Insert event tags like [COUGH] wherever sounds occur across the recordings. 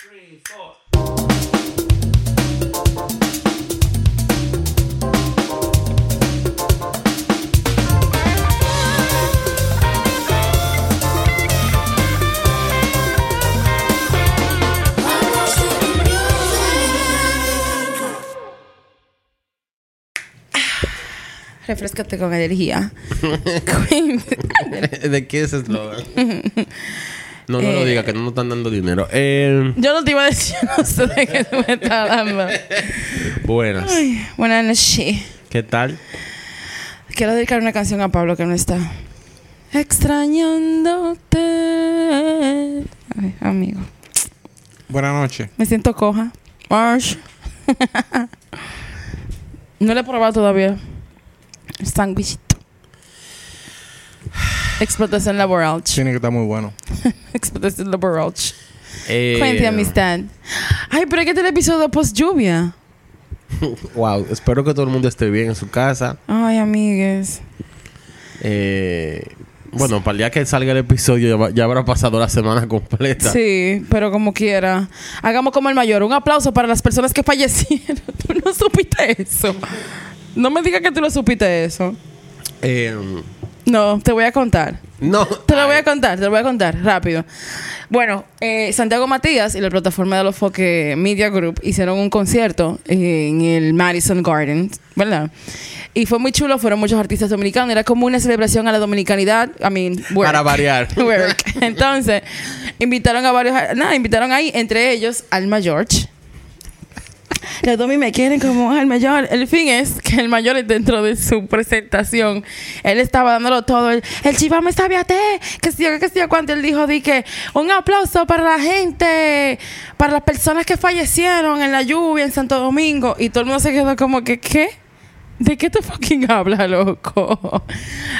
three, four. Refrescate con energía. [LAUGHS] [LAUGHS] ¿De qué es eslogan? [LAUGHS] No, no Eh. lo diga, que no nos están dando dinero. Eh, Yo no te iba a decir, [LAUGHS] no sé de qué tú me estás hablando. buenas. Ay, buenas noches. ¿Qué tal? Quiero dedicar una canción a Pablo que no está. Extrañándote. Ay, amigo. Buenas noches. Me siento coja. Marsh. [LAUGHS] no lo he probado todavía. El sándwichito. Explotación laboral. Tiene que estar muy bueno. [LAUGHS] Explotación laboral. Eh, Cuente amistad. Ay, pero es que este es el episodio post lluvia. [LAUGHS] Wow, espero que todo el mundo esté bien en su casa. Ay, amigues. Eh, bueno, para el día que salga el episodio ya, va- ya habrá pasado la semana completa. Sí, pero como quiera. Hagamos como el mayor. Un aplauso para las personas que fallecieron. [LAUGHS] Tú no supiste eso. No me digas que tú lo supiste eso. Eh, No, te voy a contar. no. Te lo voy a contar, te lo voy a contar rápido. Bueno, eh, Santiago Matías y la plataforma de los Foque Media Group hicieron un concierto en el Madison Garden, ¿verdad? Y fue muy chulo, fueron muchos artistas dominicanos, era como una celebración a la dominicanidad, I mean, work. Para variar. [LAUGHS] Work. Entonces, invitaron a varios, nada, invitaron ahí, entre ellos, Alma George. Los Domi me quieren como el mayor. El fin es que el mayor dentro de su presentación, él estaba dándolo todo. El, el chiva me sabiate, que sí, que sí, cuando él dijo, di que un aplauso para la gente, para las personas que fallecieron en la lluvia en Santo Domingo. Y todo el mundo se quedó como que, ¿qué? ¿De qué te fucking habla, loco?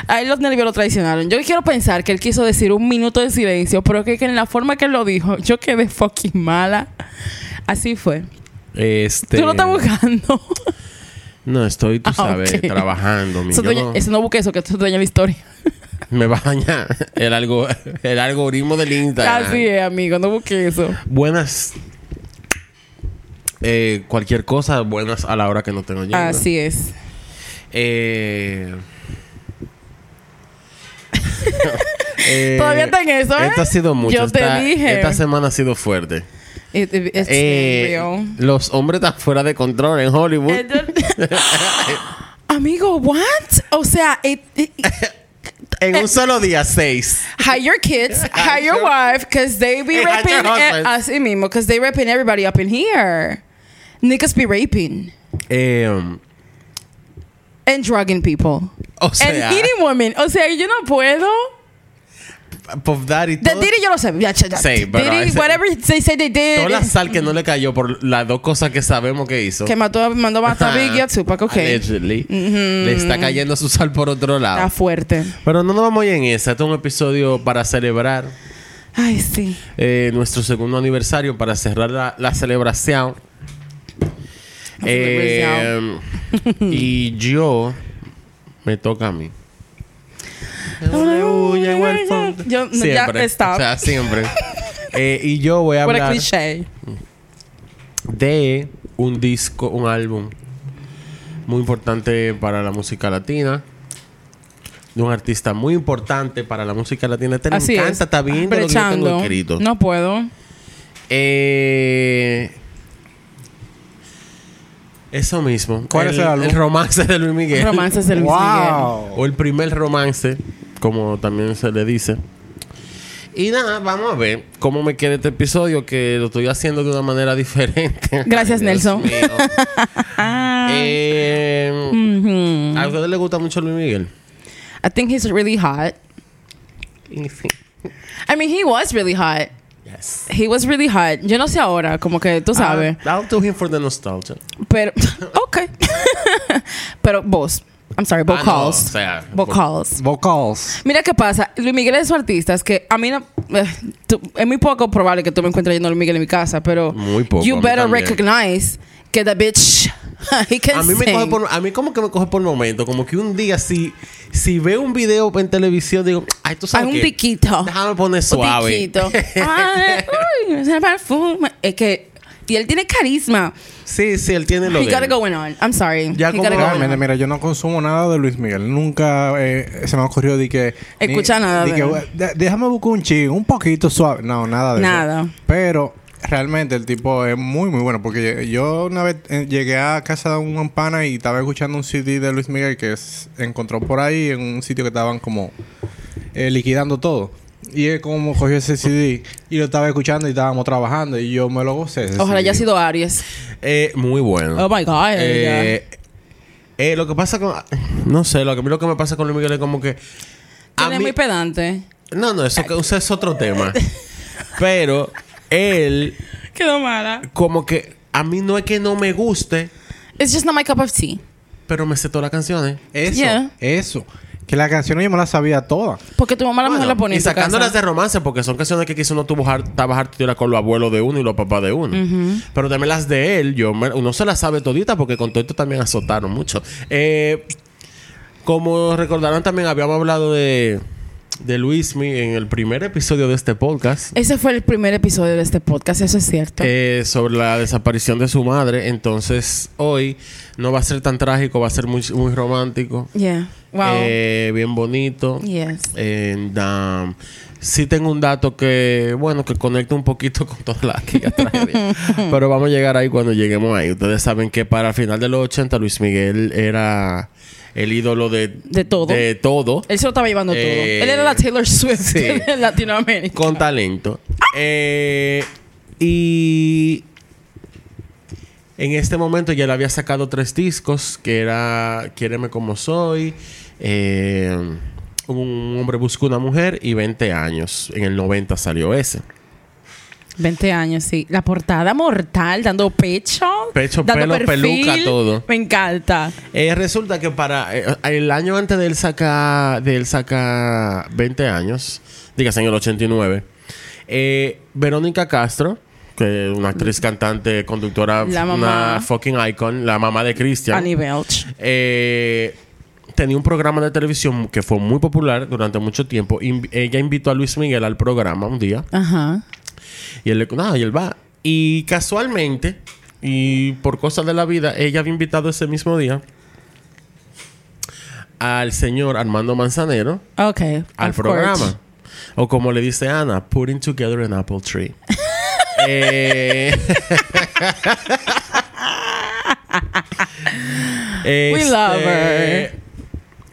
Ahí los nervios lo traicionaron. Yo quiero pensar que él quiso decir un minuto de silencio, pero que, que en la forma que él lo dijo, yo quedé fucking mala. Así fue. Este, Tú lo estás buscando. No, estoy, tú Ah, sabes, trabajando. mi- Eso, dueña- no- eso no busque eso, que esto es dueña la historia. [LAUGHS] Me va a dañar el, algo, el algoritmo del Instagram. Así es, amigo, no busque eso. Buenas. Eh, cualquier cosa, buenas a la hora que no tengo yo. Así es. Eh, [LAUGHS] [LAUGHS] eh, Todavía está en eso, ¿eh? Esto ha sido mucho. Yo te dije. Esta semana ha sido fuerte. It- it- it's Eh, real. los hombres están fuera de control en Hollywood. [LAUGHS] Amigo, what? O sea, it- it- [LAUGHS] en un solo día, seis. hire your kids, [LAUGHS] hire your wife, because they be raping, eh, así mismo, because they raping everybody up in here. Niggas be raping Eh, and drugging people. o sea, and eating women. O sea, yo no puedo. Puff Daddy, todo- Diddy yo lo sé. Sí, pero Diddy, ese- whatever they say they did. toda la sal que no le cayó por las dos cosas que sabemos que hizo. Que mató, mandó a matar a Biggie a Tupac, ok. Allegedly. Le está cayendo su sal por otro lado. Está fuerte. Pero no nos vamos a ir en esa. Este es un episodio para celebrar Ay, sí. eh, nuestro segundo aniversario, para cerrar la, la celebración. Eh, y yo me toca a mí. Yo, no, ya, Siempre. stop. O sea, siempre. [LAUGHS] Eh, y yo voy a hablar cliché. de un disco, un álbum muy importante para la música latina. De un artista muy importante para la música latina. Te Así encanta, es. está viendo lo que yo tengo escrito. No puedo. Eh, eso mismo. ¿Cuál es el álbum? El romance de Luis Miguel. Romances de Luis Miguel. O el primer romance, como también se le dice. Y nada, vamos a ver cómo me queda este episodio, que lo estoy haciendo de una manera [LAUGHS] diferente. Gracias, Ay, Nelson. [LAUGHS] Eh, Mhm. ¿A ustedes les gusta mucho Luis Miguel? I think he's really hot. I mean, he was really hot. Yes. He was really hot. Yo no sé ahora, como que tú sabes. Ah, I'll do him for the nostalgia. Pero, [LAUGHS] ok. Pero vos, I'm sorry, Ah, no, vocals. o sea, vocals. Vocals. Mira qué pasa. Luis Miguel es su artista. Es que a mí no. eh, tú- es muy poco probable que tú me encuentres yendo a Luis Miguel en mi casa, pero. Muy poco, You better también. recognize que the bitch. [LAUGHS] he can A mí me sing. coge por, a mí como que me coge por momento, como que un día si si veo un video en televisión digo, ay, tú Hay sabes un qué? piquito. Déjame poner Un suave. piquito. [LAUGHS] Ay, uy, ese perfume. Es que. Y él tiene carisma. Sí, sí, él tiene lo He de got él. it going on. I'm sorry. Ya He como- got it going Realmente, on. mira, yo no consumo nada de Luis Miguel. Nunca eh, se me ocurrió de que... Escucha ni- nada de de que, él. "De- déjame buscar un ching, un poquito suave. No, nada de Nada. eso. Pero realmente el tipo es muy, muy bueno. Porque yo una vez eh, llegué a casa de un pana y estaba escuchando un CD de Luis Miguel que es- encontró por ahí en un sitio que estaban como eh, liquidando todo. Y él como cogió ese CD y lo estaba escuchando y estábamos trabajando y yo me lo gocé. ese Ojalá CD. haya sido Aries. Eh, muy bueno. Oh my God. Eh, eh, lo que pasa con no sé, lo que a mí lo que me pasa con Luis Miguel es como que a Tiene mí- muy pedante. no, no, eso, que- eso es otro tema. Pero él [LAUGHS] Quedó mala. como que a mí no es que no me guste, It's just not my cup of tea. pero me sé todas las canciones. Eso, Yeah. eso. Que la canción yo me la sabía toda. Porque tu mamá a lo mejor Bueno, la pone y sacándolas casa. de romance, porque son canciones que quizás uno tuvo tirar con los abuelos de uno y los papás de uno. Pero también las de él, yo me- uno se las sabe todita porque con todo esto también azotaron mucho. Eh, como recordarán, también habíamos hablado de, de Luismi en el primer episodio de este podcast. Ese fue el primer episodio de este podcast, eso es cierto. eh, sobre la desaparición de su madre. Entonces, hoy no va a ser tan trágico, va a ser muy, muy romántico. yeah. Wow. Eh, bien bonito. yes. And, um, sí tengo un dato que, bueno, que conecta un poquito [LAUGHS] con toda la [LAUGHS] tragedia. [LAUGHS] Pero vamos a llegar ahí cuando lleguemos ahí. Ustedes saben que para el final de los 80 Luis Miguel era el ídolo de, De todo. De todo. Él se lo estaba llevando Eh, todo. Él era la Taylor Swift sí. de Latinoamérica. Con talento. Eh, y en este momento ya le había sacado tres discos, que era Quiéreme como soy, eh, Un hombre busca una mujer y 20 años. En el 90 salió ese. 20 años, sí. La portada mortal, dando pecho. Pecho, dando pelo, peluca, todo. Me encanta. Eh, resulta que para eh, el año antes de él saca de él saca 20 años, dígase en el 89, eh, Verónica Castro, que es una actriz, cantante, conductora, La mamá. una fucking icon, la mamá de Christian, Annie Belch. eh, tenía un programa de televisión que fue muy popular durante mucho tiempo. Ella invitó a Luis Miguel al programa un día. Ajá. Y él le no, y él va. Y casualmente, y por cosas de la vida, ella había invitado ese mismo día al señor Armando Manzanero al programa. course. O como le dice Ana, putting together an apple tree. [LAUGHS] eh, We love her.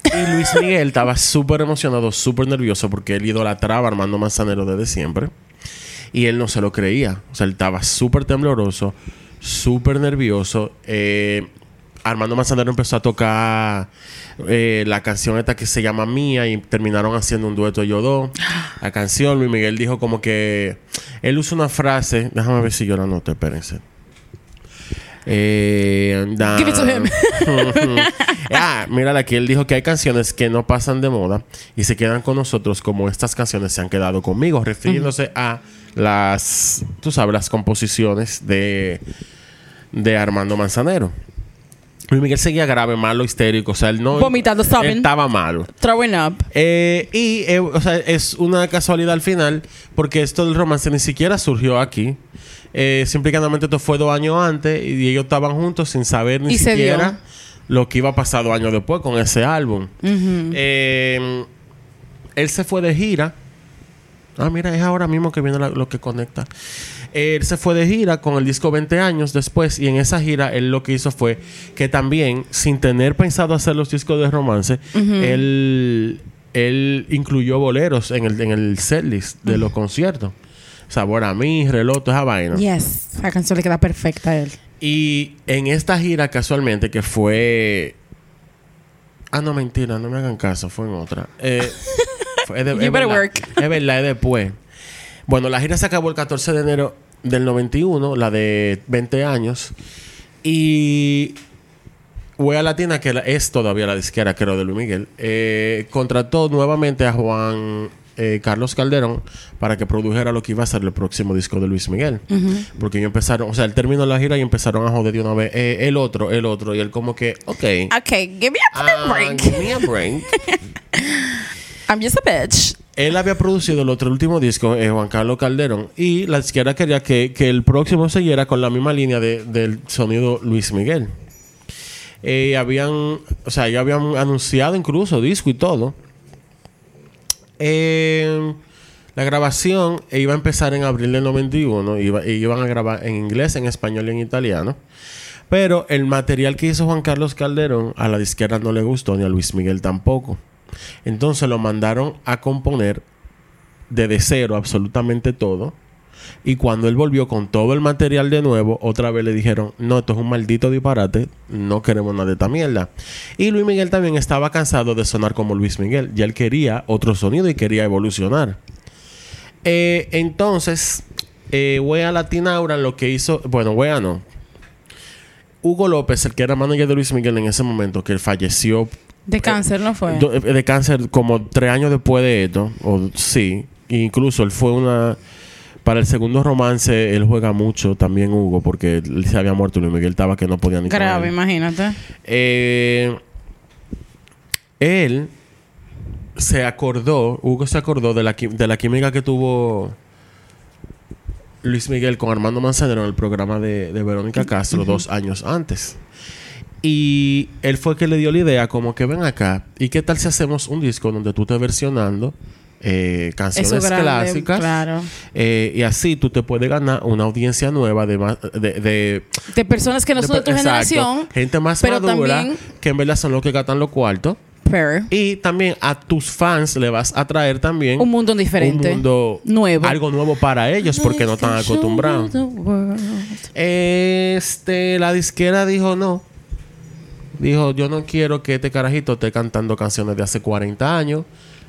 Este, Y Luis Miguel estaba súper emocionado, súper nervioso porque él idolatraba a Armando Manzanero desde siempre. Y él no se lo creía. O sea, él estaba súper tembloroso, súper nervioso. Eh, Armando Manzanero empezó a tocar eh, la canción esta que se llama Mía y terminaron haciendo un dueto ellos dos. La canción, Luis Miguel dijo como que... Él usa una frase... Déjame ver si yo la anoto, espérense. Eh, Give it to him. [LAUGHS] ah, mira aquí, él dijo que hay canciones que no pasan de moda y se quedan con nosotros como estas canciones se han quedado conmigo, refiriéndose a las, tú sabes, las composiciones de, de Armando Manzanero. Luis Miguel seguía grave, malo, histérico, o sea, él no... Vomitando, él estaba malo. Throwing up. Eh, y, eh, o sea, es una casualidad al final, porque esto del romance ni siquiera surgió aquí. Eh, simple y llanamente esto fue dos años antes y ellos estaban juntos sin saber ni siquiera lo que iba a pasar dos años después con ese álbum. Eh, él se fue de gira. Ah, mira, es ahora mismo que viene la- lo que conecta. Él se fue de gira con el disco 20 años después y en esa gira él lo que hizo fue que también, sin tener pensado hacer los discos de romance, él, él incluyó boleros en el, en el setlist de los conciertos. Sabor a mí, reloj, toda esa vaina. Yes. La canción le queda perfecta a él. Y en esta gira, casualmente, que fue. Ah, no, mentira, no me hagan caso, fue en otra. Eh, [LAUGHS] fue- es de- You es better verdad. work. Es verdad, es después. Bueno, la gira se acabó el 14 de enero del 91, la de 20 años. Y Huella Latina, que es todavía la disquera, creo, de Luis Miguel, eh, contrató nuevamente a Juan eh, Carlos Calderón para que produjera lo que iba a ser el próximo disco de Luis Miguel. Porque ellos empezaron, o sea, él terminó la gira y empezaron a joder de una vez, eh, el otro, el otro, y él como que, ok. Ok, give me a ah, break. give me a break. [LAUGHS] Él había producido el otro último disco, eh, Juan Carlos Calderón, y la izquierda quería que, que el próximo siguiera con la misma línea de- del sonido Luis Miguel. Eh, habían, o sea, ya habían anunciado incluso disco y todo. Eh, la grabación iba a empezar en abril del 91, iba, iban a grabar en inglés, en español y en italiano. Pero el material que hizo Juan Carlos Calderón a la disquera no le gustó, ni a Luis Miguel tampoco. Entonces lo mandaron a componer desde cero absolutamente todo. Y cuando él volvió con todo el material de nuevo, otra vez le dijeron, no, esto es un maldito disparate, no queremos nada de esta mierda. Y Luis Miguel también estaba cansado de sonar como Luis Miguel. Ya él quería otro sonido y quería evolucionar. Eh, entonces, eh, Wea Latinaura lo que hizo, bueno, Wea no. Hugo López, el que era manager de Luis Miguel en ese momento, que falleció De cáncer, ¿no fue? do- de cáncer como tres años después de esto, o sí, incluso él fue una para el segundo romance él juega mucho también Hugo porque él se había muerto y Luis Miguel estaba que no podía ni Grave, imagínate. Eh, él se acordó, Hugo se acordó de la, de la química que tuvo Luis Miguel con Armando Manzanero en el programa de, de Verónica Castro dos años antes. Y él fue que le dio la idea como que ven acá, ¿y qué tal si hacemos un disco donde tú estés versionando eh, canciones grande, clásicas? claro. Eh, y así tú te puedes ganar una audiencia nueva de, de, de De personas que no son de tu Exacto. generación. Gente más pero madura también- que en verdad son los que gastan los cuartos. Pero Y también a tus fans le vas a traer también un mundo diferente. un mundo Nuevo. Algo nuevo para ellos porque no están acostumbrados. Este, la disquera dijo no. Dijo, yo no quiero que este carajito esté cantando canciones de hace 40 años.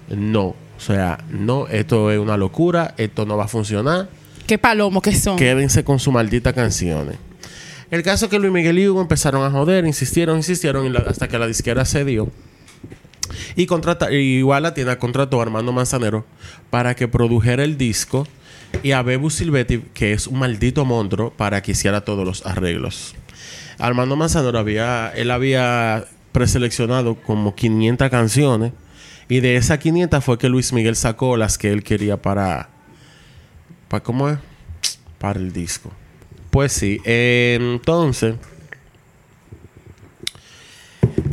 No. O sea, no, esto es una locura, esto no va a funcionar. Qué palomo que son. Quédense con sus malditas canciones. El caso es que Luis Miguel y Hugo empezaron a joder, insistieron, insistieron, y la- hasta que la disquera cedió. Y contrata, y igual la tienda contrató a Armando Manzanero para que produjera el disco y a Bebu Silvetti, que es un maldito monstruo, para que hiciera todos los arreglos. Armando Manzanero había, él había preseleccionado como 500 canciones y de esas 500 fue que Luis Miguel sacó las que él quería para, para ¿cómo es? Para el disco. Pues sí, entonces,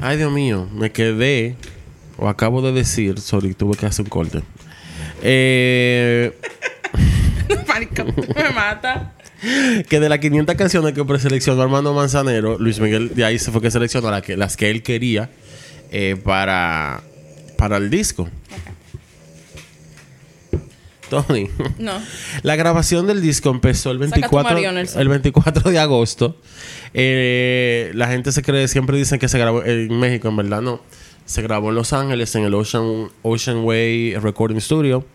ay Dios mío, me quedé o acabo de decir, sorry, tuve que hacer un corte. Eh, [LAUGHS] me mata. Que de las 500 canciones que preseleccionó Armando Manzanero, Luis Miguel de ahí se fue que seleccionó la que, las que él quería eh, para, para el disco. Tony, No. [LAUGHS] la grabación del disco empezó el Saca tu 24, Mario, Nelson. el 24 de agosto. Eh, la gente se cree, siempre dicen que se grabó en México, en verdad no. Se grabó en Los Ángeles, en el Ocean, Ocean Way Recording Studio.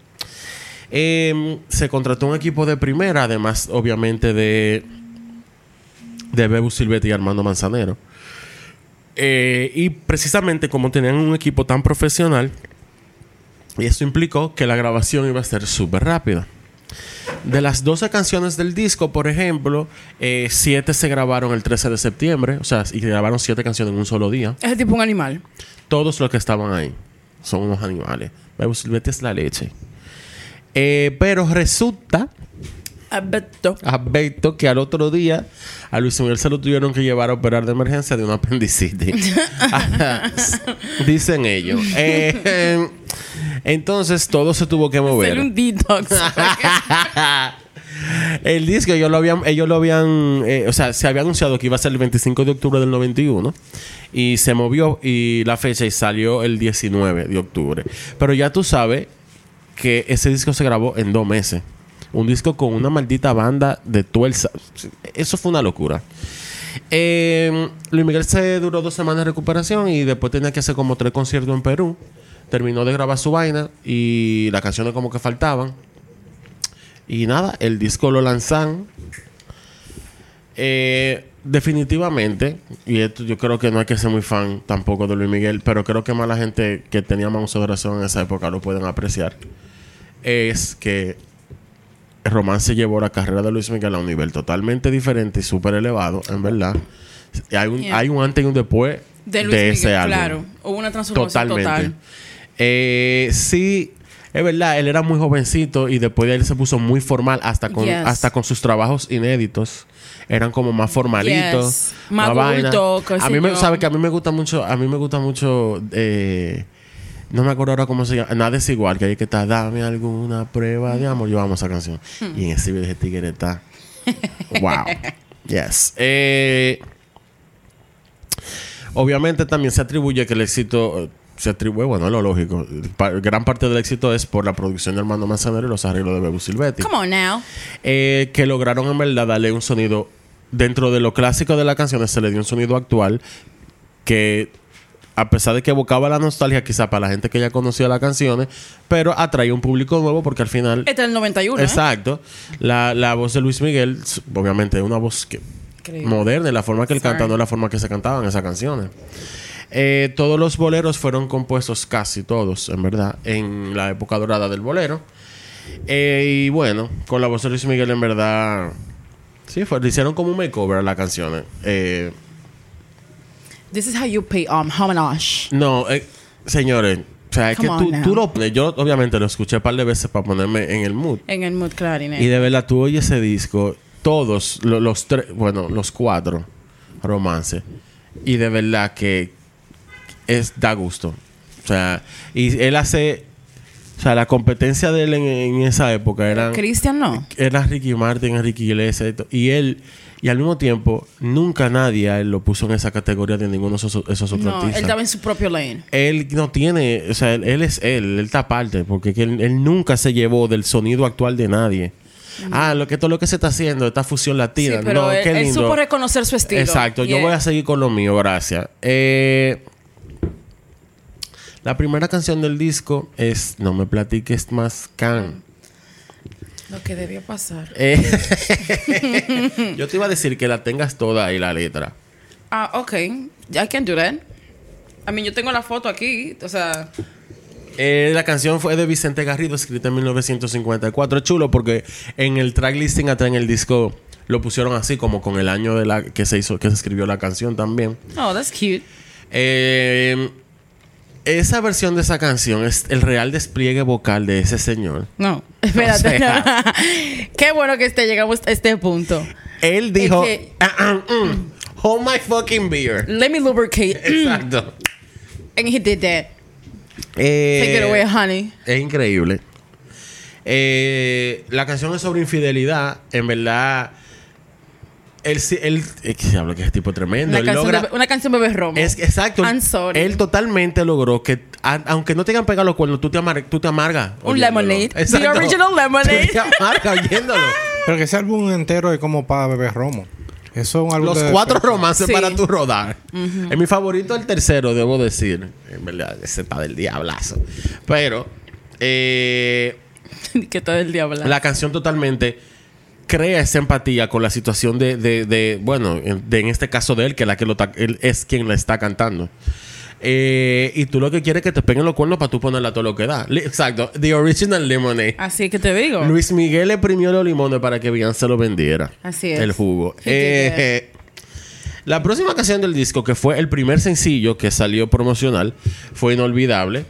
Eh, se contrató un equipo de primera, además, obviamente, de, de Bebu Silvetti y Armando Manzanero. Eh, y precisamente como tenían un equipo tan profesional, y eso implicó que la grabación iba a ser súper rápida. De las 12 canciones del disco, por ejemplo, 7 se grabaron el 13 de septiembre, o sea, y grabaron 7 canciones en un solo día. Es tipo un animal. Todos los que estaban ahí son unos animales. Bebu Silvetti es la leche. Eh, pero resulta, Abeto. Alberto, que al otro día a Luis Miguel se lo tuvieron que llevar a operar de emergencia de una apendicitis. [LAUGHS] [LAUGHS] Dicen ellos. Eh, entonces todo se tuvo que mover. Hacer un detox. [LAUGHS] el disco ellos lo habían, ellos lo habían, eh, o sea, se había anunciado que iba a ser el 25 de octubre del 91 y se movió y la fecha y salió el 19 de octubre. Pero ya tú sabes que ese disco se grabó en dos meses. Un disco con una maldita banda de tuerza. Eso fue una locura. Eh, Luis Miguel se duró dos semanas de recuperación y después tenía que hacer como tres conciertos en Perú. Terminó de grabar su vaina y las canciones como que faltaban. Y nada, el disco lo lanzan. Eh, definitivamente, y esto yo creo que no hay que ser muy fan tampoco de Luis Miguel, pero creo que más la gente que tenía más razón en esa época lo pueden apreciar, es que Romance llevó la carrera de Luis Miguel a un nivel totalmente diferente y súper elevado, en verdad. Hay un, Yeah. hay un antes y un después de, De Luis Miguel, ese álbum. claro. Hubo una transformación Totalmente. total. Eh, sí, es verdad, él era muy jovencito y después de él se puso muy formal hasta con, Yes. hasta con sus trabajos inéditos. Eran como más formalitos. Yes. Más adulto, A mí me, sabe que a mí me gusta mucho, a mí me gusta mucho eh, no me acuerdo ahora cómo se llama. Nada es igual, que hay que estar, dame alguna prueba de amor. Yo amo esa canción. Hmm. Y en ese video de tigre está. [LAUGHS] wow. Yes. Eh, obviamente también se atribuye que el éxito. Se atribuye, bueno, es lo lógico. Pa- gran parte del éxito es por la producción de Armando Manzanero y los arreglos de Bebu Silvetti. Come on now. Eh, que lograron en verdad darle un sonido. Dentro de lo clásico de las canciones, se le dio un sonido actual que a pesar de que evocaba la nostalgia quizá para la gente que ya conocía las canciones, pero atraía un público nuevo porque al final... Este es el 91, ¿eh? Exacto. La, la voz de Luis Miguel, obviamente, es una voz que, moderna. La forma que él Sorry. canta no es la forma que se cantaban esas canciones. Eh, todos los boleros fueron compuestos, casi todos, en verdad, en la época dorada del bolero. Eh, y bueno, con la voz de Luis Miguel, en verdad... Sí, fue, le hicieron como un makeover a las canciones. Eh, This is how you pay um, homage. No, eh, señores, o sea, es que tú, tú lo... Yo obviamente lo escuché un par de veces para ponerme en el mood. En el mood clarinet. Y de verdad, tú oyes ese disco, todos, lo- los tres, bueno, los cuatro romances. Y de verdad que es da gusto. O sea, y él hace... O sea, la competencia de él en, en esa época eran... Christian no. Era Ricky Martin, Enrique Iglesias y él... Y al mismo tiempo, nunca nadie a él lo puso en esa categoría de ninguno de esos, esos otros No, él artistas estaba en su propio lane. él no tiene, o sea, él, él es él, él está aparte, porque que él, él nunca se llevó del sonido actual de nadie. Ah, lo que todo lo que se está haciendo, esta fusión Sí, latina. pero no, él, qué él lindo. supo reconocer su estilo. Exacto, yo voy a seguir con lo mío, gracias. Eh, la primera canción del disco es No me platiques más, Can. Lo que debió pasar. [LAUGHS] Eh, [LAUGHS] yo te iba a decir que la tengas toda ahí, la letra. Ah, ok. I can do that. I mean, yo tengo la foto aquí. O sea, Eh, la canción fue de Vicente Garrido, escrita en 1954. Es chulo porque en el track listing atrás en el disco lo pusieron así, como con el año de la que se hizo, que se escribió la canción también. oh, that's cute. Eh, esa versión de esa canción es el real despliegue vocal de ese señor. No, espérate. sea- no. [LAUGHS] Qué bueno que este, llegamos a este punto. Él dijo, que- "Ah, ah, mm, hold my fucking beer. Let me lubricate. Exacto. And he did that. Eh, Take it away, honey. Es increíble. Eh, la canción es sobre infidelidad. En verdad, él, sí- él, es que diablo, que es tipo tremendo. Una Él canción, logra- de, una canción bebé romo. es exacto. I'm sorry. Él totalmente logró que, a- aunque no te hayan pegado los cuernos, tú te, amar- tú te amargas. Un lemonade. The original lemonade. Tú te [LAUGHS] amargas oyéndolo. Pero que ese álbum entero es como para beber romo. Eso es un álbum Los de- cuatro romances Sí. para tu rodar. En mi favorito, el tercero, debo decir. En verdad, ese está del diablazo. Pero, eh, [LAUGHS] que todo el diablo. la canción totalmente crea esa empatía con la situación de, de, de, bueno, en, de- en este caso de él, que, la que lo ta- él es quien la está cantando. Eh, y tú lo que quieres es que te peguen los cuernos para tú ponerle a todo lo que da. Exacto. The original lemonade. Así que te digo. Luis Miguel le primió los limones para que Beyoncé lo vendiera. Así es. El jugo. Eh, la próxima canción del disco, que fue el primer sencillo que salió promocional, fue Inolvidable.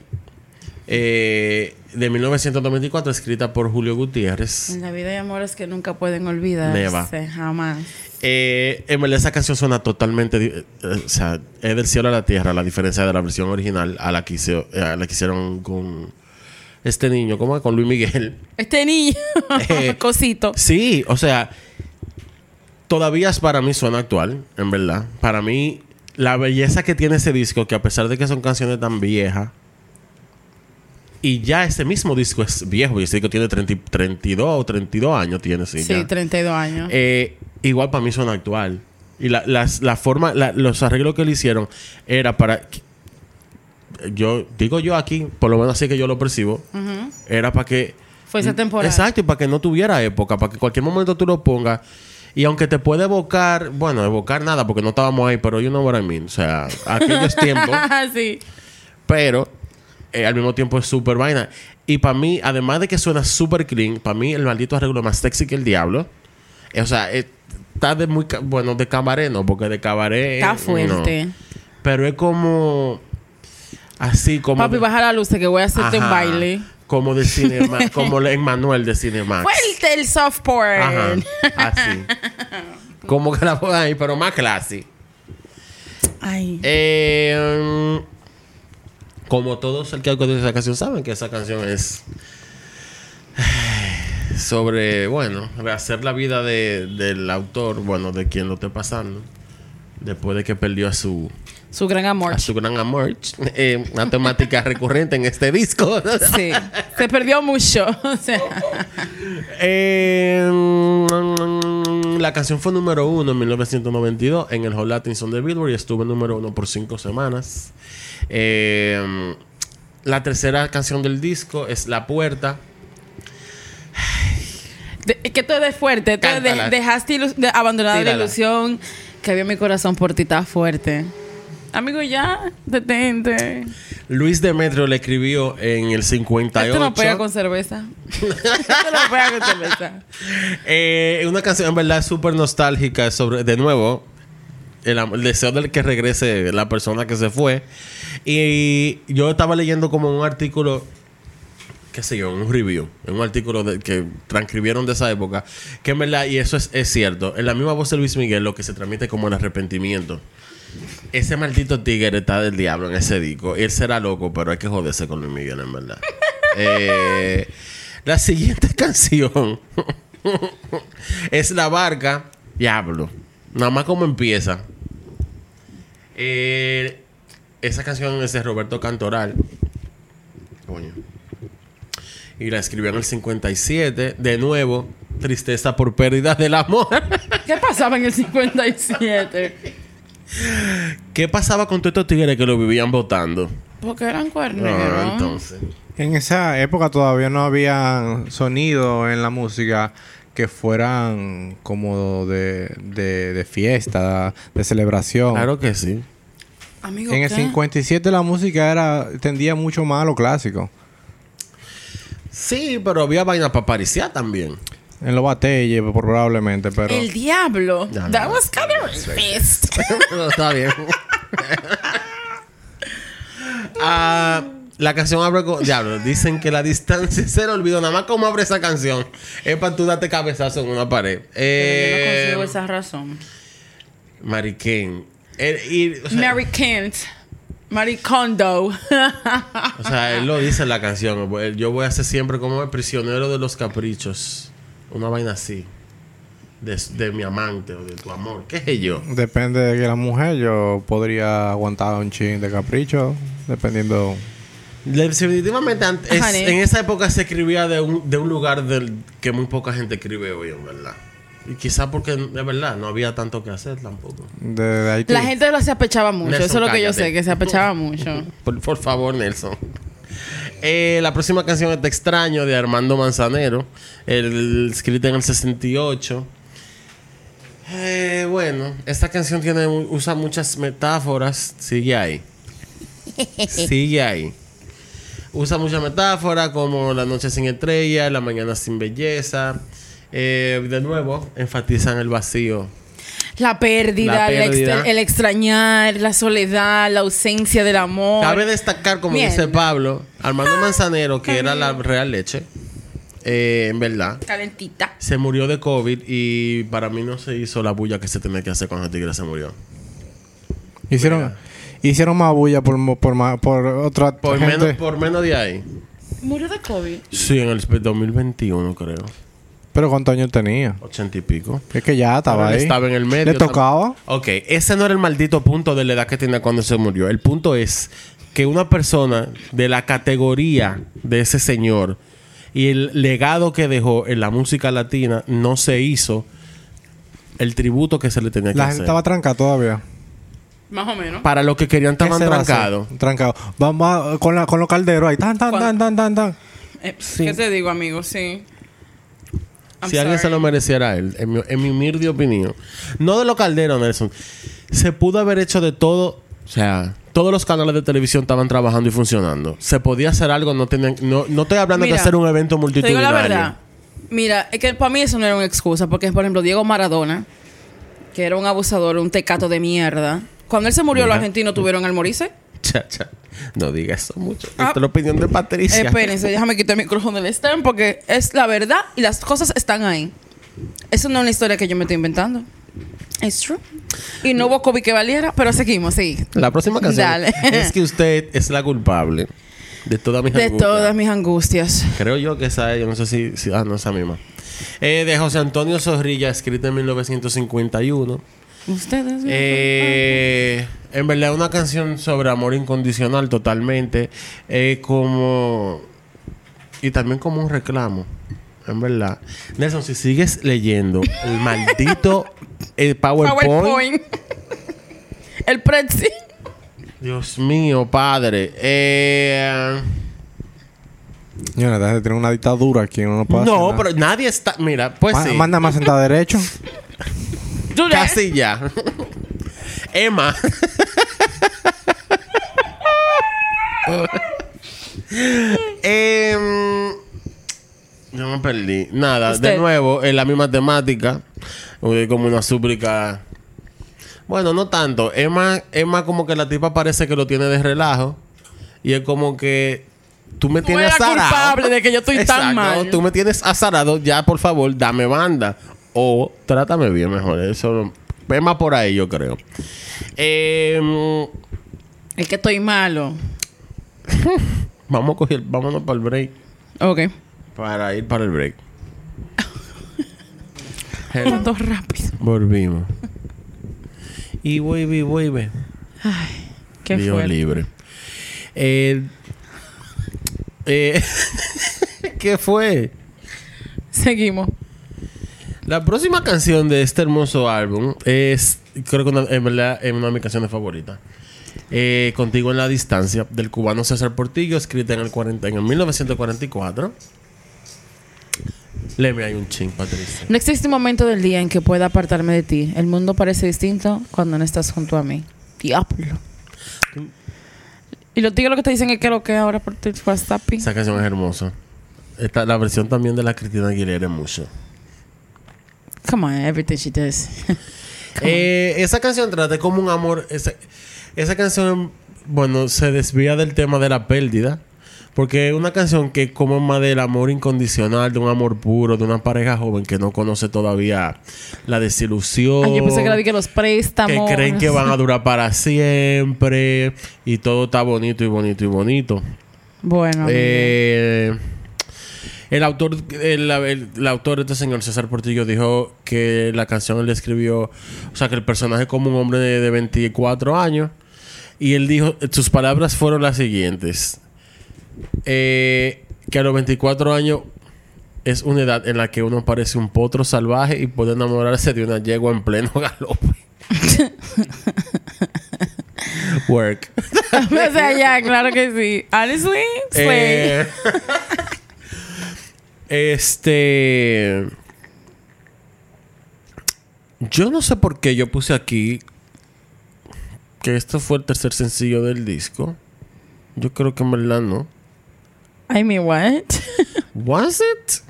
Eh, de 1994, escrita por Julio Gutiérrez. En la vida hay amores que nunca pueden olvidarse. Neva. Jamás. Eh, en verdad, esa canción suena totalmente. eh, o sea, es del cielo a la tierra, la diferencia de la versión original a la que, hizo- eh, a la que hicieron con este niño, ¿cómo es? Con Luis Miguel. Este niño. [LAUGHS] [LAUGHS] Cosito. Sí, o sea, todavía para mí suena actual, en verdad. Para mí, la belleza que tiene ese disco, que a pesar de que son canciones tan viejas, y ya ese mismo disco es viejo, y ese disco tiene 30 y- 32 o 32 años, tiene, sí. Sí, ya. 32 años. Eh, igual para mí suena actual. Y la, las- la forma, la- los arreglos que le hicieron era para. Yo digo yo aquí, por lo menos así que yo lo percibo, era para que. Fue esa temporada. Exacto, y para que no tuviera época, para que cualquier momento tú lo pongas Y aunque te puede evocar, bueno, evocar nada porque no estábamos ahí, pero you know what I mean. O sea, aquellos tiempos, [LAUGHS] sí. pero eh, al mismo tiempo es súper vaina. Y para mí, además de que suena súper clean, para mí el maldito arreglo es más sexy que el diablo. Eh, o sea, eh, está de muy, bueno, de cabaret no, porque de cabaret... Está no. fuerte. Pero es como... Así como... Papi, de- baja la luz que voy a hacerte un baile. Como de cinema, [LAUGHS] como en Manuel de Cinemax. Fue el, soft porn. Ajá, así. [LAUGHS] Como que la ahí, pero más classy. Ay. Eh, como todos el que conoce esa canción saben que esa canción es [SIGHS] sobre, bueno, rehacer la vida de- del autor, bueno, de quien lo esté pasando, después de que perdió a su, Su gran amor. a su gran amor. [LAUGHS] Eh, una temática [LAUGHS] recurrente en este disco. [LAUGHS] Sí. Se perdió mucho. Eh, la canción fue número uno en 1992 en el Hot Latin Song de Billboard y estuvo número uno por cinco semanas. Eh, la tercera canción del disco es La Puerta. de- que tú eres fuerte. De- dejaste ilu- de- abandonada la ilusión que había mi corazón por ti. Está fuerte. Amigo, ya. Detente. Luis Demetrio le escribió en el 58. Esto no pega con cerveza. Esto no pega con cerveza. [LAUGHS] Eh, una canción en verdad súper nostálgica sobre, de nuevo, el, deseo del que regrese la persona que se fue. Y yo estaba leyendo como un artículo, qué sé yo, un review, un artículo de- que transcribieron de esa época, que en verdad, y eso es, es cierto, en la misma voz de Luis Miguel lo que se transmite como el arrepentimiento. Ese maldito tigre está del diablo en ese disco. Él será loco, pero hay que joderse con Luis Miguel, en verdad. [LAUGHS] Eh, la siguiente [LAUGHS] canción [LAUGHS] es La Barca. Diablo. Nada más como empieza. Eh, esa canción es de Roberto Cantoral. Coño. Y la escribió en el 57. De nuevo, tristeza por pérdida del amor. [LAUGHS] ¿Qué pasaba en el 57? ¿Qué pasaba con todos estos tigres que lo vivían votando? Porque eran Ah, cuerneros. entonces. En esa época todavía no había sonido en la música que fueran como de, de, de fiesta, de celebración. Claro que sí. Amigo, En el ¿qué? 57 la música era tendía mucho más a lo clásico. Sí, pero había vaina para pariciar también. En los batalles probablemente, pero... El diablo. Ya no. That was kind of racist. [LAUGHS] Está bien. [LAUGHS] Ah, la canción abre con... Diablo, dicen que la distancia se le olvidó. Nada más como abre esa canción. Es para tú darte cabezazo en una pared. Pero yo no Eh, consigo esa razón. Mary Kane. Eh, y, o, sea, Mary Kent. Mary Kondo. o sea, él lo dice en la canción. Yo voy a ser siempre como el prisionero de los caprichos. Una vaina así. De, de mi amante o de tu amor. ¿Qué sé yo? Depende de que la mujer, yo podría aguantar un chin de capricho, dependiendo... Definitivamente es- Honey. en esa época se escribía de un, de un lugar del que muy poca gente escribe hoy, en verdad. Y quizá porque, de verdad, no había tanto que hacer tampoco. De, de Haití. La gente lo se apechaba mucho. Nelson, Eso es lo que yo sé, que se apechaba mucho. [LAUGHS] Por, por favor, Nelson. Eh, la próxima canción es Te extraño de Armando Manzanero, el, escrita en el 68. Eh, bueno, esta canción tiene usa muchas metáforas. Sigue ahí. [LAUGHS] Sigue ahí. Usa muchas metáforas como la noche sin estrella, la mañana sin belleza. Eh, de nuevo, enfatizan el vacío. La pérdida, La el, pérdida. extra- el extrañar, la soledad, la ausencia del amor. Cabe destacar, como Mierda. dice Pablo, Armando Manzanero, que era la real leche, eh, en verdad, Calentita. se murió de COVID y para mí no se hizo la bulla que se tenía que hacer cuando el tigre se murió. Hicieron, hicieron más bulla por, por, por otra Por gente. menos, por menos de ahí. Murió de COVID. Sí, en el 2021, creo. Pero ¿cuántos años tenía? Ochenta y pico. Es que ya estaba ahí. estaba en el medio. Le tocaba. Ok, ese no era el maldito punto de la edad que tenía cuando se murió. El punto es que una persona de la categoría de ese señor y el legado que dejó en la música latina no se hizo el tributo que se le tenía que La gente hacer. estaba trancada todavía. Más o menos. Para los que querían ¿Qué estaban trancados. Trancado. Vamos a- con, la, con los calderos ahí. Tan, tan, ¿Cuál? tan, tan, tan, tan. Eh, ¿Qué te digo, amigo? Sí. I'm si alguien se sorry. lo mereciera a él, en mi, en mi humilde opinión. No de los calderos, Nelson. Se pudo haber hecho de todo. O sea, todos los canales de televisión estaban trabajando y funcionando. Se podía hacer algo, no tenían, no, no estoy hablando de hacer un evento Te digo multitudinario. la verdad. Mira, es que para mí eso no era una excusa. Porque, por ejemplo, Diego Maradona, que era un abusador, un tecato de mierda. Cuando él se murió, los argentinos tuvieron al morirse. Cha, cha. No diga eso mucho. Ah. Esta es la opinión de Patricia. Espérense, déjame quitar el micrófono del stand porque es la verdad y las cosas están ahí. Eso no es una historia que yo me estoy inventando. Es true. Y no hubo COVID que valiera, pero seguimos, sí. La próxima canción Dale. es que usted es la culpable de todas mis De angustias. todas mis angustias. Creo yo que esa es, yo no sé si, si- ah, no, esa misma. Eh, de José Antonio Zorrilla, escrita en 1951. Ustedes. Eh, en verdad, una canción sobre amor incondicional totalmente. Eh, como. Y también como un reclamo. En verdad. Nelson, si sigues leyendo el [LAUGHS] maldito eh, PowerPoint. PowerPoint. el Prezi. Dios mío, padre. Eh, Señora, tener una dictadura aquí. Uno no puede hacer no, nada. pero nadie está. Mira, pues Ma- sí. Manda más sentada [LAUGHS] derecho. Casi ya. Emma. Em, yo me perdí. Nada, de nuevo, en la misma temática. eh, Como una súplica. Bueno, no tanto. Emma, Emma como que la tipa parece que lo tiene de relajo. Y es como que tú me Tú tienes azarado. culpable de que yo estoy tan mal. Tú me tienes azarado. Ya, por favor, dame banda. O trátame bien mejor. Eso... Emma por ahí, yo creo. Em, Es que estoy malo. [LAUGHS] vamos a coger... Vámonos para el break. Ok. Para ir para el break. [LAUGHS] Rápido. Volvimos. Y vuelve, vuelve. Qué Dios fuerte. libre. Eh, eh, [LAUGHS] ¿Qué fue? Seguimos. La próxima canción de este hermoso álbum es, creo que una- en verdad es una de mis canciones favoritas. Eh, Contigo en la distancia, del cubano César Portillo, escrita en el, 40, en el 1944. Leme hay un ching, Patricia. No existe un momento del día en que pueda apartarme de ti. El mundo parece distinto cuando no estás junto a mí. Diablo. Y los tigres lo que te dicen es que lo que ahora por tu WhatsApp. Esa canción es hermosa. Esta, la versión también de la Cristina Aguilera es mucho. Come on, everything she does. [LAUGHS] Eh, esa canción trata como un amor. Esa, esa canción, bueno, se desvía del tema de la pérdida. Porque es una canción que como más del amor incondicional, de un amor puro, de una pareja joven que no conoce todavía la desilusión. Ay, yo pensé que era de que los que préstamos. creen que van a durar para siempre. Y todo está bonito y bonito y bonito. Bueno. Eh, el autor, el, el- el autor de este señor César Portillo dijo que la canción él escribió, o sea, que el personaje como un hombre de, de 24 años. Y él dijo, sus palabras fueron las siguientes. Eh, que a los 24 años es una edad en la que uno parece un potro salvaje y puede enamorarse de una yegua en pleno galope. [LAUGHS] Work. o sea, ya, claro que sí. Honestly, slay. Eh, [LAUGHS] este. Yo no sé por qué yo puse aquí que esto fue el tercer sencillo del disco. Yo creo que en verdad no. I mean, what? [LAUGHS] ¿Was it?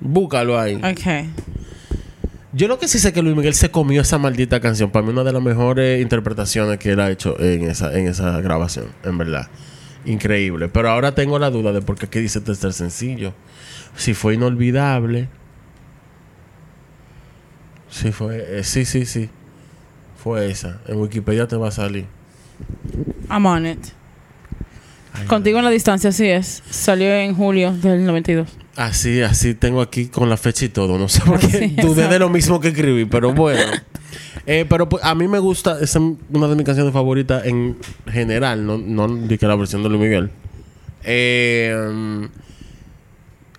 Búscalo ahí. okay. Yo lo que sí sé que Luis Miguel se comió esa maldita canción. Para mí una de las mejores interpretaciones que él ha hecho en esa, en esa grabación, en verdad. Increíble. Pero ahora tengo la duda de por qué aquí dice tercer sencillo. Si fue inolvidable. Si fue... eh, sí, sí, sí. Fue esa. En Wikipedia te va a salir. I'm on it. Contigo en la distancia, así es. Salió en julio del 92. Así, así tengo aquí con la fecha y todo. No sé por qué [LAUGHS] Sí, dudé de lo mismo que escribí, pero [LAUGHS] bueno. Eh, pero pues, a mí me gusta, esa es una de mis canciones favoritas en general, no, no que la versión de Luis Miguel. Eh,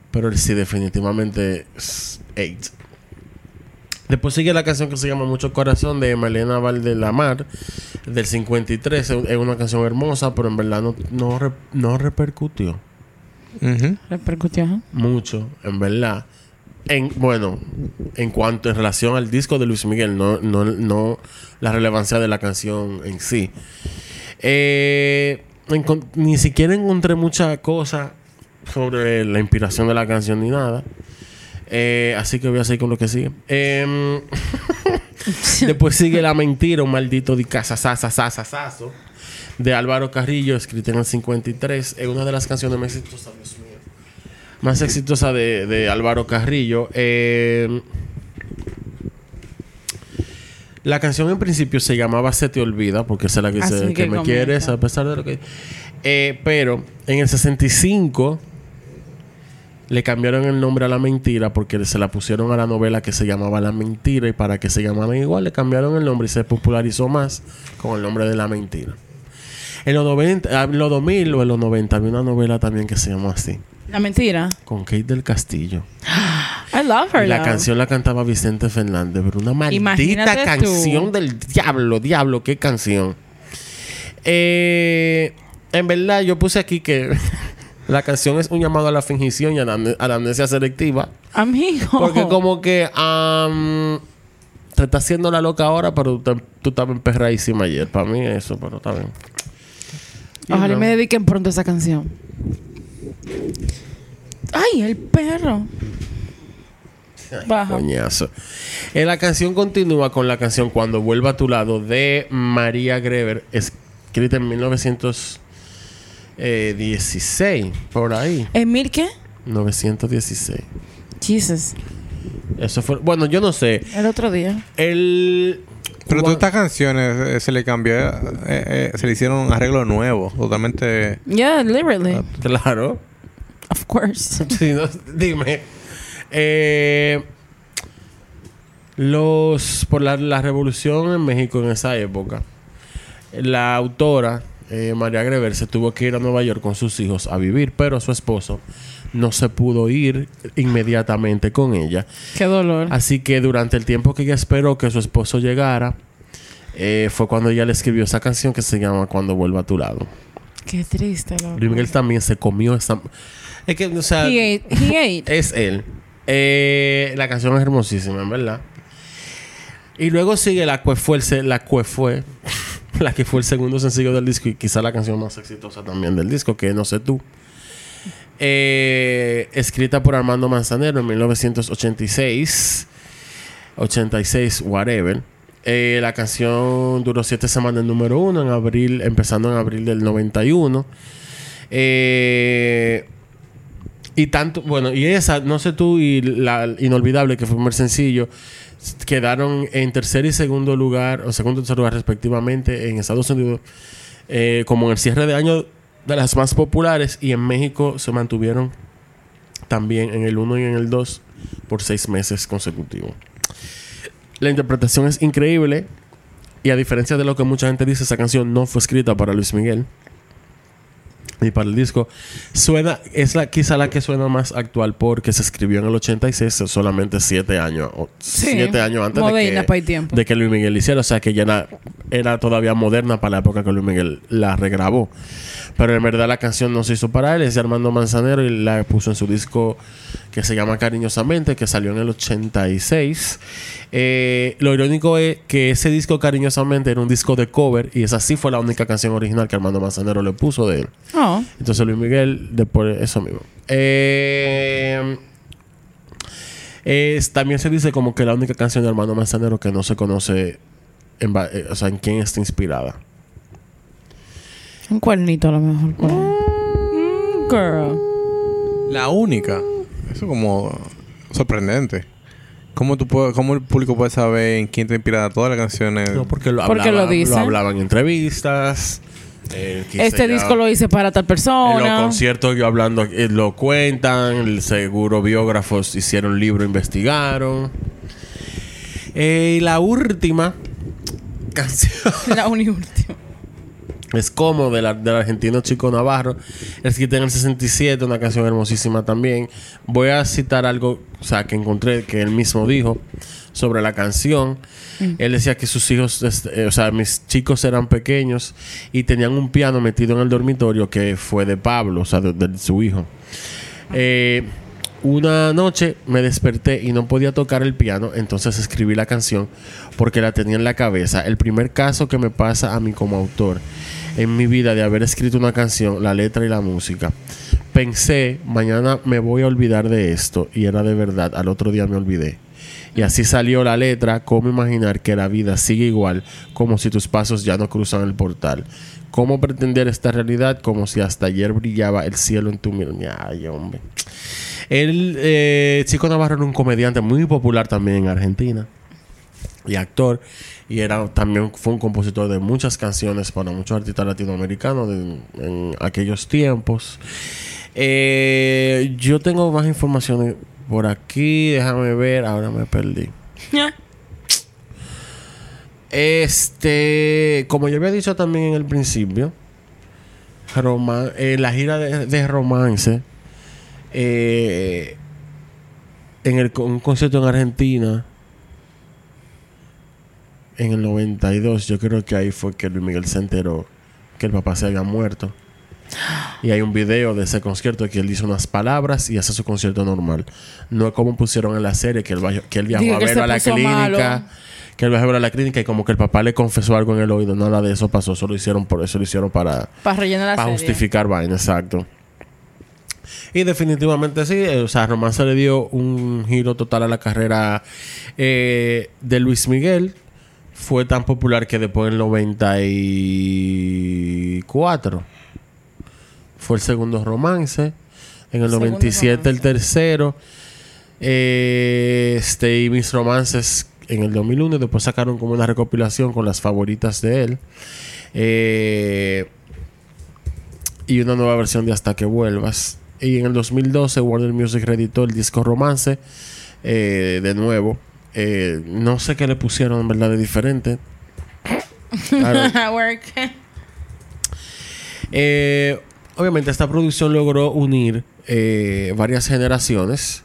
pero sí, definitivamente es eight. Después sigue la canción que se llama Mucho Corazón de Malena Valdelamar del 53. Es es una canción hermosa, pero en verdad no, no, re- no repercutió Repercutió, ajá. mucho, en verdad. En, bueno, en cuanto en relación al disco de Luis Miguel, no, no, no la relevancia de la canción en sí. Eh, ni siquiera encontré mucha cosa sobre la inspiración de la canción ni nada. Eh, así que voy a seguir con lo que sigue. Em, [LAUGHS] después sigue La Mentira, un maldito de casasasasasasazo de Álvaro Carrillo, escrita en el 53. Es una de las canciones más exitosas, Dios mío. Más exitosa de, de Álvaro Carrillo. Em, la canción en principio se llamaba Se te olvida, porque esa es la que que, que me comienza. quieres a pesar de lo que... Eh, pero en el 65 le cambiaron el nombre a La Mentira porque se la pusieron a la novela que se llamaba La Mentira y para que se llamaran igual le cambiaron el nombre y se popularizó más con el nombre de La Mentira. En los, 90, ah, en los 2000 o en los 90 había una novela también que se llamó así, La mentira. con Kate del Castillo. [GASPS] I love her. La though. canción la cantaba Vicente Fernández, pero una maldita Imagínate canción tú. del diablo, diablo, qué canción. Eh, en verdad, yo puse aquí que la canción es un llamado a la fingición y a la, a la amnesia selectiva. Amigo. Porque como que te está haciendo la loca ahora, pero tú, tú estabas emperradísima ayer. Para mí eso, pero está bien. Ojalá y me dediquen pronto a esa canción. Ay, el perro. Baja. Coñazo. Eh, la canción continúa con la canción Cuando vuelva a tu lado de María Greber, escrita en 1916, por ahí. ¿Emil qué? 916. Jesus. Eso fue. Bueno, yo no sé. El otro día. El. Pero todas estas canciones eh, se le cambió, eh, eh, se le hicieron un arreglo nuevo, totalmente. Yeah, literally. Claro. Of course. [LAUGHS] Sí, no, dime. Eh, los por la, la revolución en México en esa época, la autora eh, María Greber se tuvo que ir a Nueva York con sus hijos a vivir, pero su esposo no se pudo ir inmediatamente con ella. Qué dolor. Así que durante el tiempo que ella esperó que su esposo llegara, eh, fue cuando ella le escribió esa canción que se llama Cuando vuelva a tu lado. Qué triste, loco. Luis Miguel también se comió esa... Es que, o sea... He ate. He ate. Es él. Eh, la canción es hermosísima, en verdad. Y luego sigue la que fue la que fue [LAUGHS] la que fue el segundo sencillo del disco y quizá la canción más exitosa también del disco, que No sé tú. Eh, escrita por Armando Manzanero en 1986, 86, whatever. Eh, la canción duró siete semanas en número uno, en abril, empezando en abril del 91. Eh, y tanto, bueno, y esa, no sé tú, y la inolvidable, que fue el primer sencillo, quedaron en tercer y segundo lugar, o segundo y tercer lugar respectivamente, en Estados Unidos, eh, como en el cierre de año de las más populares, y en México se mantuvieron también en el 1 y en el 2 por seis meses consecutivos. La interpretación es increíble, y a diferencia de lo que mucha gente dice, esa canción no fue escrita para Luis Miguel y para el disco suena es la quizá la que suena más actual porque se escribió en el 86 solamente siete años o Sí. siete años antes de que, tiempo. de que Luis Miguel hiciera o sea que ya era, era todavía moderna para la época que Luis Miguel la regrabó pero en verdad la canción no se hizo para él es de Armando Manzanero y la puso en su disco que se llama Cariñosamente que salió en el 86 Eh, lo irónico es que ese disco Cariñosamente era un disco de cover y esa sí fue la única canción original que Armando Manzanero le puso de él Oh. entonces Luis Miguel, después eso mismo. Eh, es- también se dice como que la única canción de Armando Manzanero que no se conoce, en, eh, o sea, en quién está inspirada. Un cuernito a lo mejor. Mm, girl. La única. Eso como sorprendente. ¿Cómo, tú puedes, ¿Cómo el público puede saber en quién te inspira todas las canciones? No, porque lo, Porque hablaba- lo dicen. hablaban en entrevistas. eh, Este disco lo hice para tal En los persona. conciertos yo hablando, eh, lo cuentan, el seguro biógrafos hicieron libro, investigaron. Eh, y la última canción [LAUGHS] La uni última. Es como del, del argentino Chico Navarro. Escrita en el 67, una canción hermosísima también. Voy a citar algo, o sea, que encontré que él mismo dijo sobre la canción. Él decía que sus hijos, este, eh, o sea, mis chicos eran pequeños y tenían un piano metido en el dormitorio que fue de Pablo, o sea, de, de su hijo. Eh, una noche me desperté y no podía tocar el piano, entonces escribí la canción porque la tenía en la cabeza. El primer caso que me pasa a mí como autor en mi vida de haber escrito una canción, la letra y la música. Pensé, mañana me voy a olvidar de esto y era de verdad, al otro día me olvidé. Y así salió la letra, cómo imaginar que la vida sigue igual, como si tus pasos ya no cruzan el portal. Cómo pretender esta realidad como si hasta ayer brillaba el cielo en tu mirada. Ay, hombre. El eh, Chico Navarro era un comediante muy popular también en Argentina y actor y era también fue un compositor de muchas canciones para muchos artistas latinoamericanos de- en aquellos tiempos. Eh, yo tengo más información por aquí, déjame ver, ahora me perdí. Este, como yo había dicho también en el principio, eh, la gira de romance, eh, en el, un concierto en Argentina, en el 92, yo creo que ahí fue que Luis Miguel se enteró que el papá se había muerto. Y hay un video de ese concierto que él dice unas palabras y hace su concierto normal. No es como pusieron en la serie que él, va- que él viajó Digo a verlo a la clínica. malo. Que él viajó a verlo a la clínica y como que el papá le confesó algo en el oído. Nada de eso pasó. Solo hicieron por eso lo hicieron para, Para rellenar la para serie. justificar vaina, exacto. Y definitivamente sí, eh, o sea, Romance le dio un giro total a la carrera eh, de Luis Miguel. Fue tan popular que después del 94 fue el segundo romance. En el Segundo 97 el tercero. Eh, este, y mis romances en el 2001. Después sacaron como una recopilación con las favoritas de él. Eh, y una nueva versión de Hasta que vuelvas. Y en el 2012 Warner Music reeditó el disco Romance eh, de nuevo. Eh, no sé qué le pusieron en verdad de diferente. [LAUGHS] Work. Eh, obviamente esta producción logró unir varias generaciones.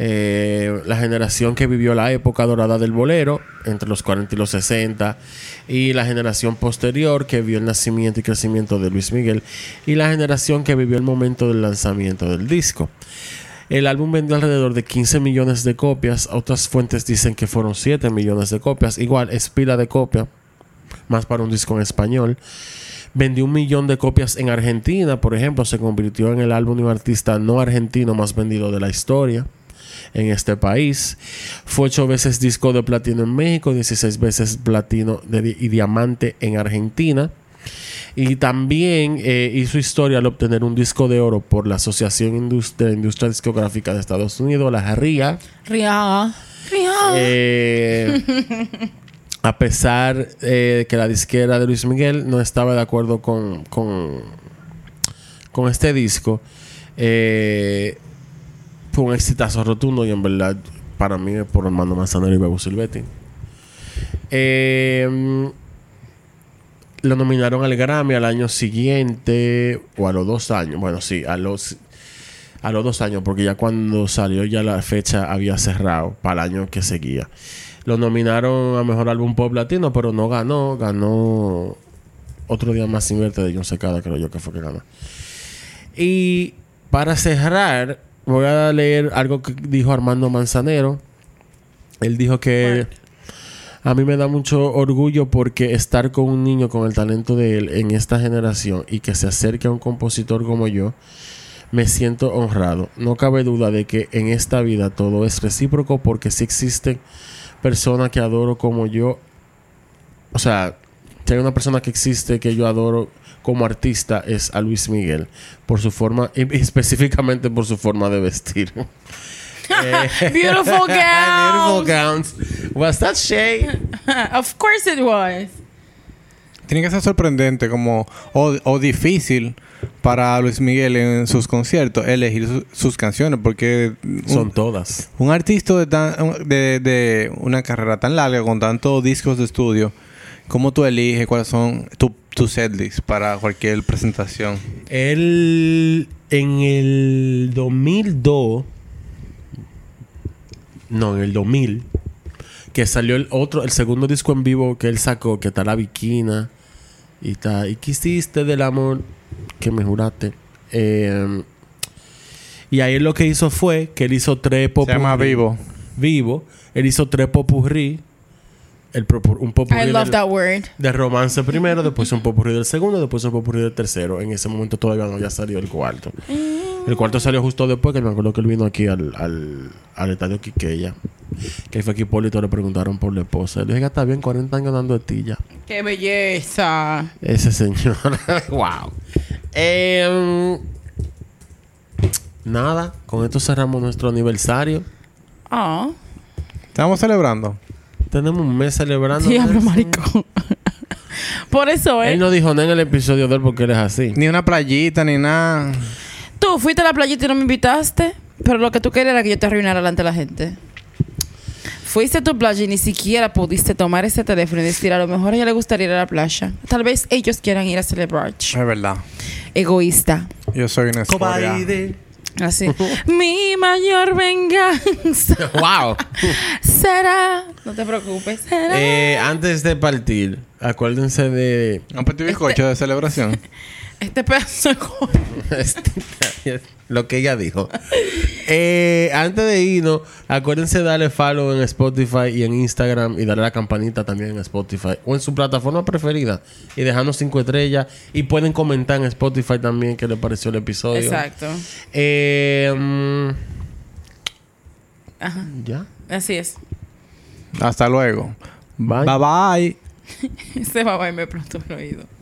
Eh, la generación que vivió la época dorada del bolero, entre los 40 y los 60, y la generación posterior que vio el nacimiento y crecimiento de Luis Miguel, y la generación que vivió el momento del lanzamiento del disco. El álbum vendió alrededor de 15 millones de copias, otras fuentes dicen que fueron 7 millones de copias, igual es pila de copia, más para un disco en español. Vendió un millón de copias en Argentina, por ejemplo, se convirtió en el álbum de un artista no argentino más vendido de la historia en este país. Fue ocho veces disco de platino en México, 16 veces platino de y diamante en Argentina. Y también eh, hizo historia al obtener un disco de oro por la Asociación Indus- de la Industria Discográfica de Estados Unidos, la RIA. Rihanna. Rihanna. Eh, a pesar eh, que la disquera de Luis Miguel no estaba de acuerdo con, con, con este disco, eh, fue un exitazo rotundo y en verdad para mí es por Armando Manzanero y Bebo Silvetti. Eh, lo nominaron al Grammy al año siguiente o a los dos años. Bueno, sí, a los a los dos años, porque ya cuando salió ya la fecha había cerrado para el año que seguía. Lo nominaron a mejor álbum pop latino, pero no ganó. Ganó otro día más sin verte de John Secada, creo yo que fue que ganó. Y para cerrar, voy a leer algo que dijo Armando Manzanero. Él dijo que a mí me da mucho orgullo porque estar con un niño con el talento de él en esta generación y que se acerque a un compositor como yo, me siento honrado. No cabe duda de que en esta vida todo es recíproco porque si existen personas que adoro como yo, o sea, si hay una persona que existe que yo adoro como artista es a Luis Miguel por su forma y específicamente por su forma de vestir. Eh, [LAUGHS] Beautiful [LAUGHS] Beautiful gowns. gowns. Was that Shay? [LAUGHS] of course it was. Tiene que ser sorprendente como o, o difícil para Luis Miguel en sus conciertos elegir su- sus canciones porque un, Son todas. un artista de, tan- de, de una carrera tan larga con tantos discos de estudio, ¿cómo tú eliges cuáles son tu, tu setlist para cualquier presentación? Él en el 2002, no, en el 2000, que salió el otro, el segundo disco en vivo que él sacó, que está La Viquina y está, ¿y qué hiciste del amor que me juraste? Eh, Y ahí lo que hizo fue que él hizo tres Se popurrí. llama Vivo. Vivo. Él hizo tres popurrí. El un popurrí I love del- that word. de romance primero, después un popurrí del segundo, después un popurrí del tercero. En ese momento todavía no había salido el cuarto. El cuarto salió justo después, que me acuerdo que él vino aquí al, al, al estadio Quiqueya. Que fue que Hipólito le preguntaron por la esposa. Le dije, está bien, 40 años dando estilla. ¡Qué belleza! Ese señor. [LAUGHS] wow. Em, nada, con esto cerramos nuestro aniversario. Ah. Estamos celebrando. Tenemos un mes celebrando. Diablo, maricón. [LAUGHS] Por eso, ¿eh? Él no dijo nada en el episodio de él porque él es así. Ni una playita, ni nada. Tú fuiste a la playita y no me invitaste, pero lo que tú querías era que yo te arruinara delante de la gente. Fuiste a tu playa y ni siquiera pudiste tomar ese teléfono y decir, a lo mejor a ella le gustaría ir a la playa. Tal vez ellos quieran ir a celebrar. Es verdad. Egoísta. Yo soy una escoria. Cobaide. Así. [LAUGHS] Mi mayor venganza wow. será. No te preocupes. Será. Eh, antes de partir, acuérdense de. Un petit bizcocho de celebración. [LAUGHS] Este pedazo de co- [LAUGHS] lo que ella dijo. Eh, antes de irnos, acuérdense de darle follow en Spotify y en Instagram y darle la campanita también en Spotify o en su plataforma preferida y dejarnos cinco estrellas y pueden comentar en Spotify también qué les pareció el episodio. Exacto. Eh, mm, Ajá. ya. Así es. Hasta luego. Bye. Bye bye. [LAUGHS] Ese babá me explotó el oído.